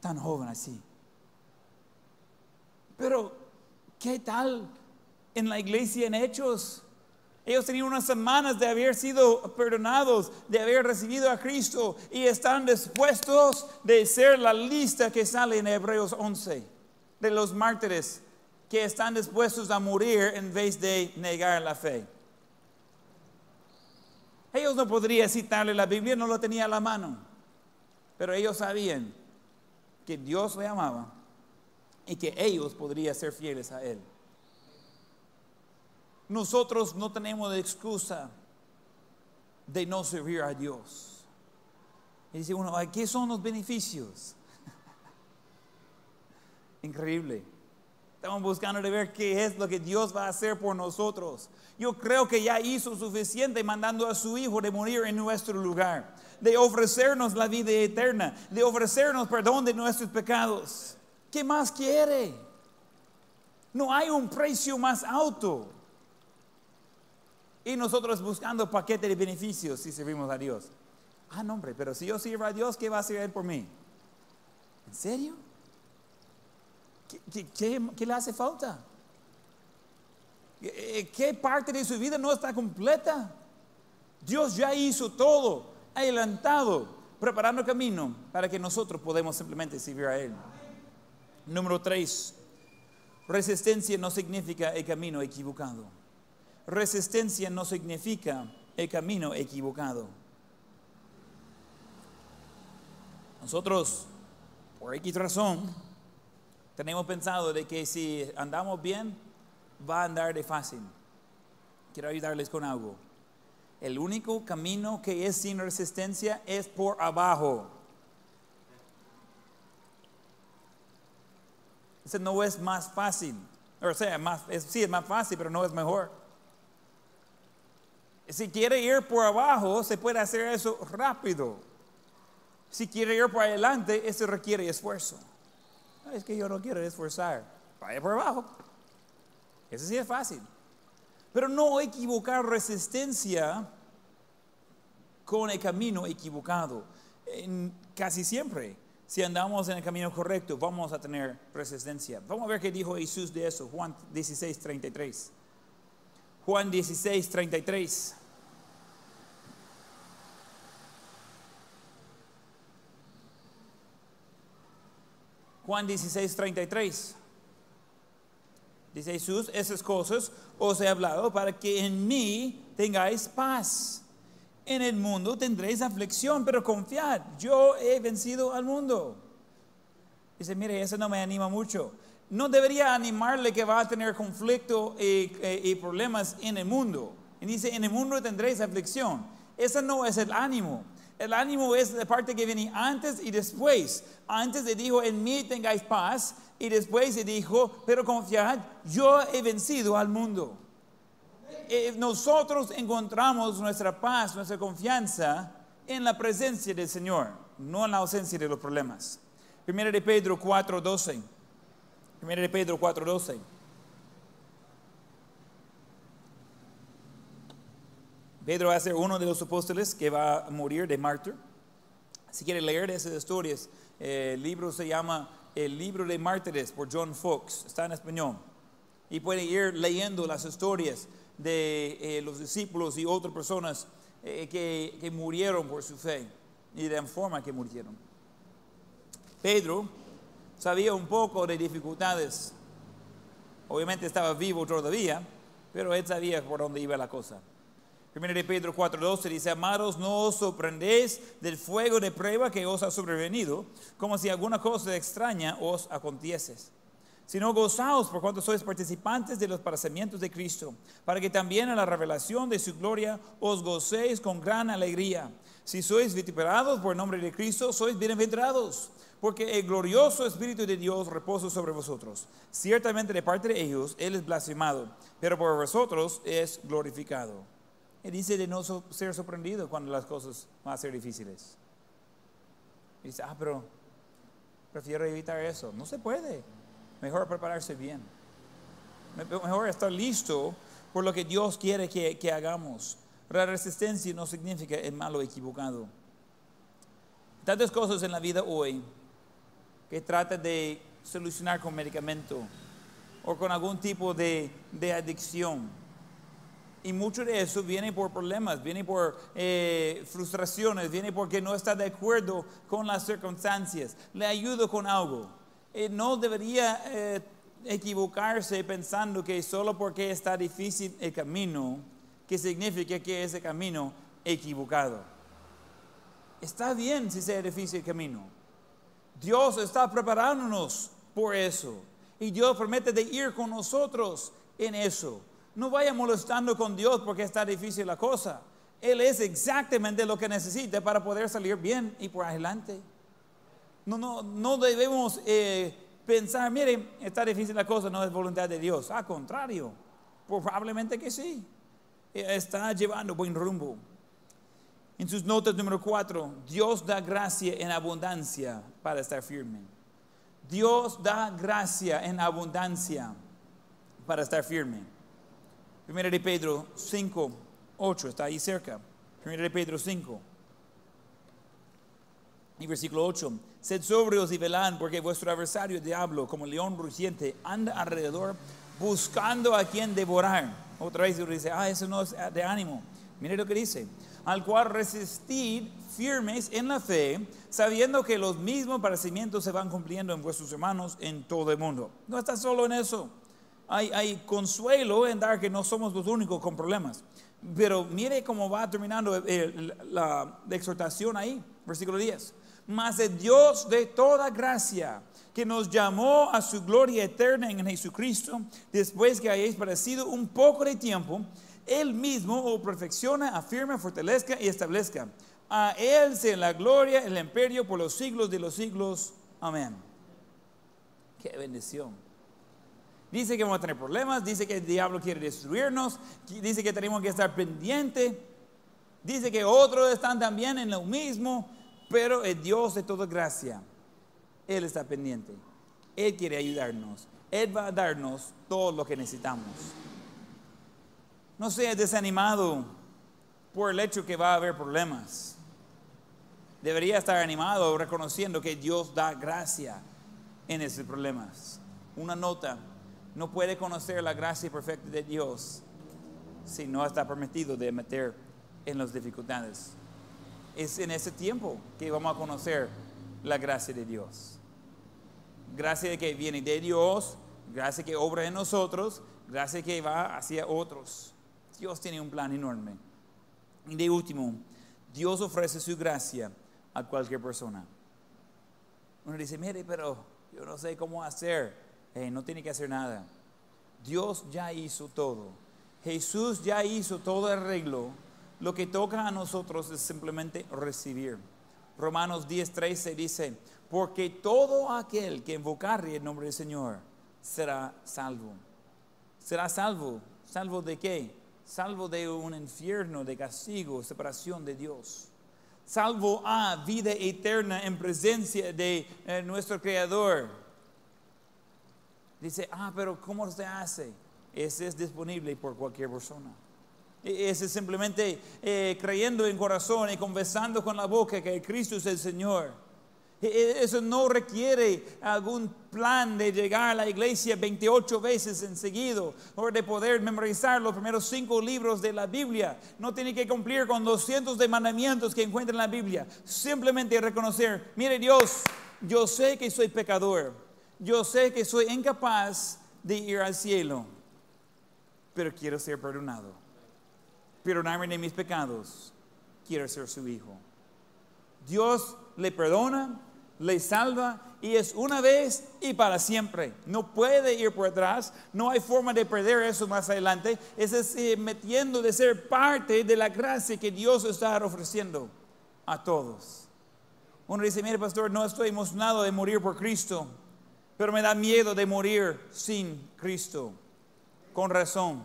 tan joven así. Pero, ¿qué tal en la iglesia en Hechos? Ellos tenían unas semanas de haber sido perdonados, de haber recibido a Cristo y están dispuestos de ser la lista que sale en Hebreos 11 de los mártires que están dispuestos a morir en vez de negar la fe. Ellos no podrían citarle la Biblia, no lo tenía a la mano, pero ellos sabían que Dios le amaba y que ellos podrían ser fieles a Él. Nosotros no tenemos excusa de no servir a Dios. Y dice uno, ¿qué son los beneficios? (laughs) Increíble. Estamos buscando ver qué es lo que Dios va a hacer por nosotros. Yo creo que ya hizo suficiente mandando a su Hijo de morir en nuestro lugar, de ofrecernos la vida eterna, de ofrecernos perdón de nuestros pecados. ¿Qué más quiere? No hay un precio más alto. Y nosotros buscando paquete de beneficios si servimos a Dios. Ah, no, hombre, pero si yo sirvo a Dios, ¿qué va a hacer Él por mí? ¿En serio? ¿Qué, qué- qué- le hace falta? Eh, ¿Qué parte de su vida no está completa? Dios ya hizo todo, adelantado, preparando camino para que nosotros podamos simplemente servir a Él. Número tres, resistencia no significa el camino equivocado. Resistencia no significa el camino equivocado. Nosotros, por X razón, tenemos pensado de que si andamos bien, va a andar de fácil. Quiero ayudarles con algo. El único camino que es sin resistencia es por abajo. Ese no es más fácil. O sea, más, es- sí es más fácil, pero no es mejor. Si quiere ir por abajo, se puede hacer eso rápido. Si quiere ir por adelante, eso requiere esfuerzo. No, es que yo no quiero esforzar. Vaya por abajo. Eso sí es fácil. Pero no equivocar resistencia con el camino equivocado. En- casi siempre, si andamos en el camino correcto, vamos a tener resistencia. Vamos a ver qué dijo Jesús de eso. Juan 16, 33. Juan 16, 33. Juan 16, 33. Dice Jesús, esas cosas os he hablado para que en mí tengáis paz. En el mundo tendréis aflicción, pero confiad, yo he vencido al mundo. Dice, mire, eso no me anima mucho. No debería animarle que va a tener conflicto y, y problemas en el mundo. Y dice, en el mundo tendréis aflicción. Ese no es el ánimo. El ánimo es la parte que viene antes y después. Antes le dijo, en mí tengáis paz. Y después le dijo, pero confiad, yo he vencido al mundo. Eh, nosotros encontramos nuestra paz, nuestra confianza en la presencia del Señor, no en la ausencia de los problemas. Primera de Pedro 4:12. Primera de Pedro 4:12. Pedro va a ser uno de los apóstoles que va a morir de mártir. Si quiere leer esas historias, el libro se llama El libro de mártires por John Fox, está en español. Y puede ir leyendo las historias de eh, los discípulos y otras personas eh, que, que murieron por su fe y de la forma que murieron. Pedro sabía un poco de dificultades. Obviamente estaba vivo todavía, pero él sabía por dónde iba la cosa. Primero de Pedro 4:12 dice, amados, no os sorprendéis del fuego de prueba que os ha sobrevenido, como si alguna cosa extraña os aconteciese, sino gozaos por cuanto sois participantes de los padecimientos de Cristo, para que también en la revelación de su gloria os gocéis con gran alegría. Si sois vituperados por el nombre de Cristo, sois bienaventurados, porque el glorioso Espíritu de Dios reposa sobre vosotros. Ciertamente de parte de ellos Él es blasfemado, pero por vosotros es glorificado. Y dice de no so- ser sorprendido cuando las cosas van a ser difíciles. Y dice, ah, pero prefiero evitar eso. No se puede. Mejor prepararse bien. Me- Mejor estar listo por lo que Dios quiere que, que hagamos. La resistencia no significa el malo equivocado. Tantas cosas en la vida hoy que trata de solucionar con medicamento o con algún tipo de, de adicción. Y mucho de eso viene por problemas, viene por eh, frustraciones, viene porque no está de acuerdo con las circunstancias. Le ayudo con algo. Eh, no debería eh, equivocarse pensando que solo porque está difícil el camino, que significa que ese camino equivocado. Está bien si sea difícil el camino. Dios está preparándonos por eso. Y Dios promete de ir con nosotros en eso. No vaya molestando con Dios porque está difícil la cosa. Él es exactamente lo que necesita para poder salir bien y por adelante. No, no, no debemos eh, pensar, miren, está difícil la cosa, no es voluntad de Dios. Al contrario, probablemente que sí. Eh, Está llevando buen rumbo. En sus notas número 4, Dios da gracia en abundancia para estar firme. Dios da gracia en abundancia para estar firme. Primera de Pedro 5, 8, está ahí cerca. Primera de Pedro 5. Y versículo 8, sed sobrios y velad, porque vuestro adversario diablo, como león rugiente, anda alrededor buscando a quien devorar. Otra vez dice, ah, eso no es de ánimo. Mire lo que dice, al cual resistid firmes en la fe, sabiendo que los mismos padecimientos se van cumpliendo en vuestros hermanos en todo el mundo. No está solo en eso. Hay, consuelo en dar que no somos los únicos con problemas. Pero mire cómo va terminando eh, la, la exhortación ahí, versículo 10 mas de Dios de toda gracia, que nos llamó a su gloria eterna en Jesucristo, después que hayáis padecido un poco de tiempo, Él mismo os perfecciona, afirma, fortalezca y establezca. A Él sea la gloria, el imperio por los siglos de los siglos. Amén. Qué bendición. Dice que vamos a tener problemas, dice que el diablo quiere destruirnos, dice que tenemos que estar pendientes, dice que otros están también en lo mismo. Pero el Dios de toda gracia, Él está pendiente. Él quiere ayudarnos. Él va a darnos todo lo que necesitamos. No seas desanimado por el hecho que va a haber problemas. Debería estar animado reconociendo que Dios da gracia en esos problemas. Una nota, no puede conocer la gracia perfecta de Dios si no está permitido de meter en las dificultades es en ese tiempo que vamos a conocer la gracia de Dios. Gracia que viene de Dios, gracia que obra en nosotros, gracia que va hacia otros. Dios tiene un plan enorme. Y de último, Dios ofrece su gracia a cualquier persona. Uno dice, mire, pero yo no sé cómo hacer. No tiene que hacer nada. Dios ya hizo todo. Jesús ya hizo todo el arreglo lo que toca a nosotros es simplemente recibir. Romanos 10:13 dice, porque todo aquel que invocare el nombre del Señor será salvo. Será salvo. ¿Salvo de qué? Salvo de un infierno, de castigo, separación de Dios. Salvo a vida eterna en presencia de eh, nuestro Creador. Dice, ah, pero ¿cómo se hace? Ese es disponible por cualquier persona. Es simplemente eh, creyendo en corazón y confesando con la boca que Cristo es el Señor. E, e, eso no requiere algún plan de llegar a la iglesia 28 veces en seguido o de poder memorizar los primeros cinco libros de la Biblia. No tiene que cumplir con 200 de mandamientos que encuentra en la Biblia. Simplemente reconocer, mire Dios, yo sé que soy pecador. Yo sé que soy incapaz de ir al cielo, pero quiero ser perdonado perdonarme de mis pecados, quiero ser su hijo. Dios le perdona, le salva y es una vez y para siempre. No puede ir por atrás, no hay forma de perder eso más adelante. Es decir, metiendo de ser parte de la gracia que Dios está ofreciendo a todos. Uno dice, mire pastor, no estoy emocionado de morir por Cristo, pero me da miedo de morir sin Cristo. Con razón.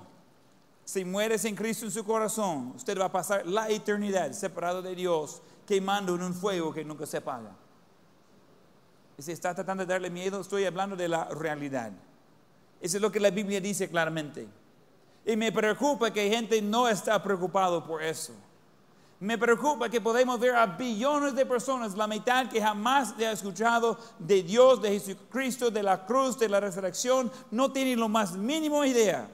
Si mueres en Cristo en su corazón, usted va a pasar la eternidad separado de Dios, quemando en un fuego que nunca se apaga. Y si está tratando de darle miedo, estoy hablando de la realidad. Eso es lo que la Biblia dice claramente. Y me preocupa que gente no está preocupado por eso. Me preocupa que podemos ver a billones de personas, la mitad que jamás ha escuchado de Dios, de Jesucristo, de la cruz, de la resurrección, no tienen lo más mínimo idea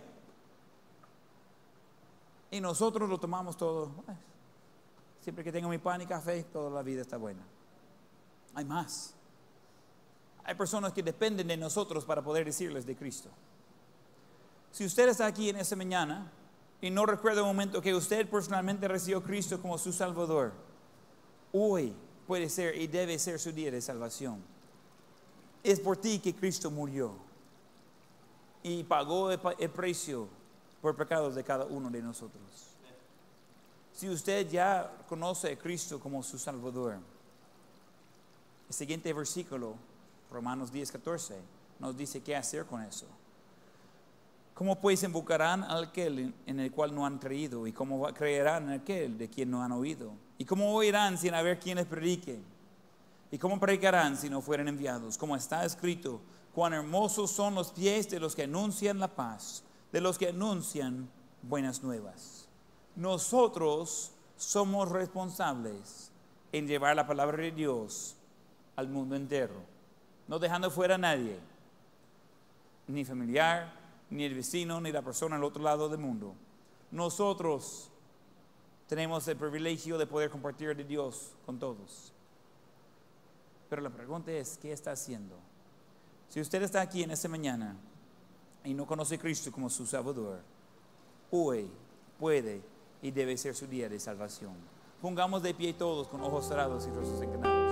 y nosotros lo tomamos todo. siempre que tengo mi pan y café, toda la vida está buena. Hay más. Hay personas que dependen de nosotros para poder decirles de Cristo. Si usted está aquí en esa mañana y no recuerda un momento que usted personalmente recibió a Cristo como su Salvador, hoy puede ser y debe ser su día de salvación. Es por ti que Cristo murió y pagó el precio por pecados de cada uno de nosotros. Si usted ya conoce a Cristo como su Salvador, el siguiente versículo, Romanos 10, 14, nos dice qué hacer con eso. ¿Cómo pues invocarán a aquel en el cual no han creído? ¿Y cómo creerán en aquel de quien no han oído? ¿Y cómo oirán sin haber quien les predique? ¿Y cómo predicarán si no fueren enviados? Como está escrito, cuán hermosos son los pies de los que anuncian la paz de los que anuncian buenas nuevas. Nosotros somos responsables en llevar la palabra de Dios al mundo entero, no dejando fuera a nadie, ni familiar, ni el vecino, ni la persona al otro lado del mundo. Nosotros tenemos el privilegio de poder compartir de Dios con todos. Pero la pregunta es, ¿qué está haciendo? Si usted está aquí en esta mañana y no conoce a Cristo como su Salvador, hoy puede y debe ser su día de salvación. Pongamos de pie todos con ojos cerrados y rostros encantados.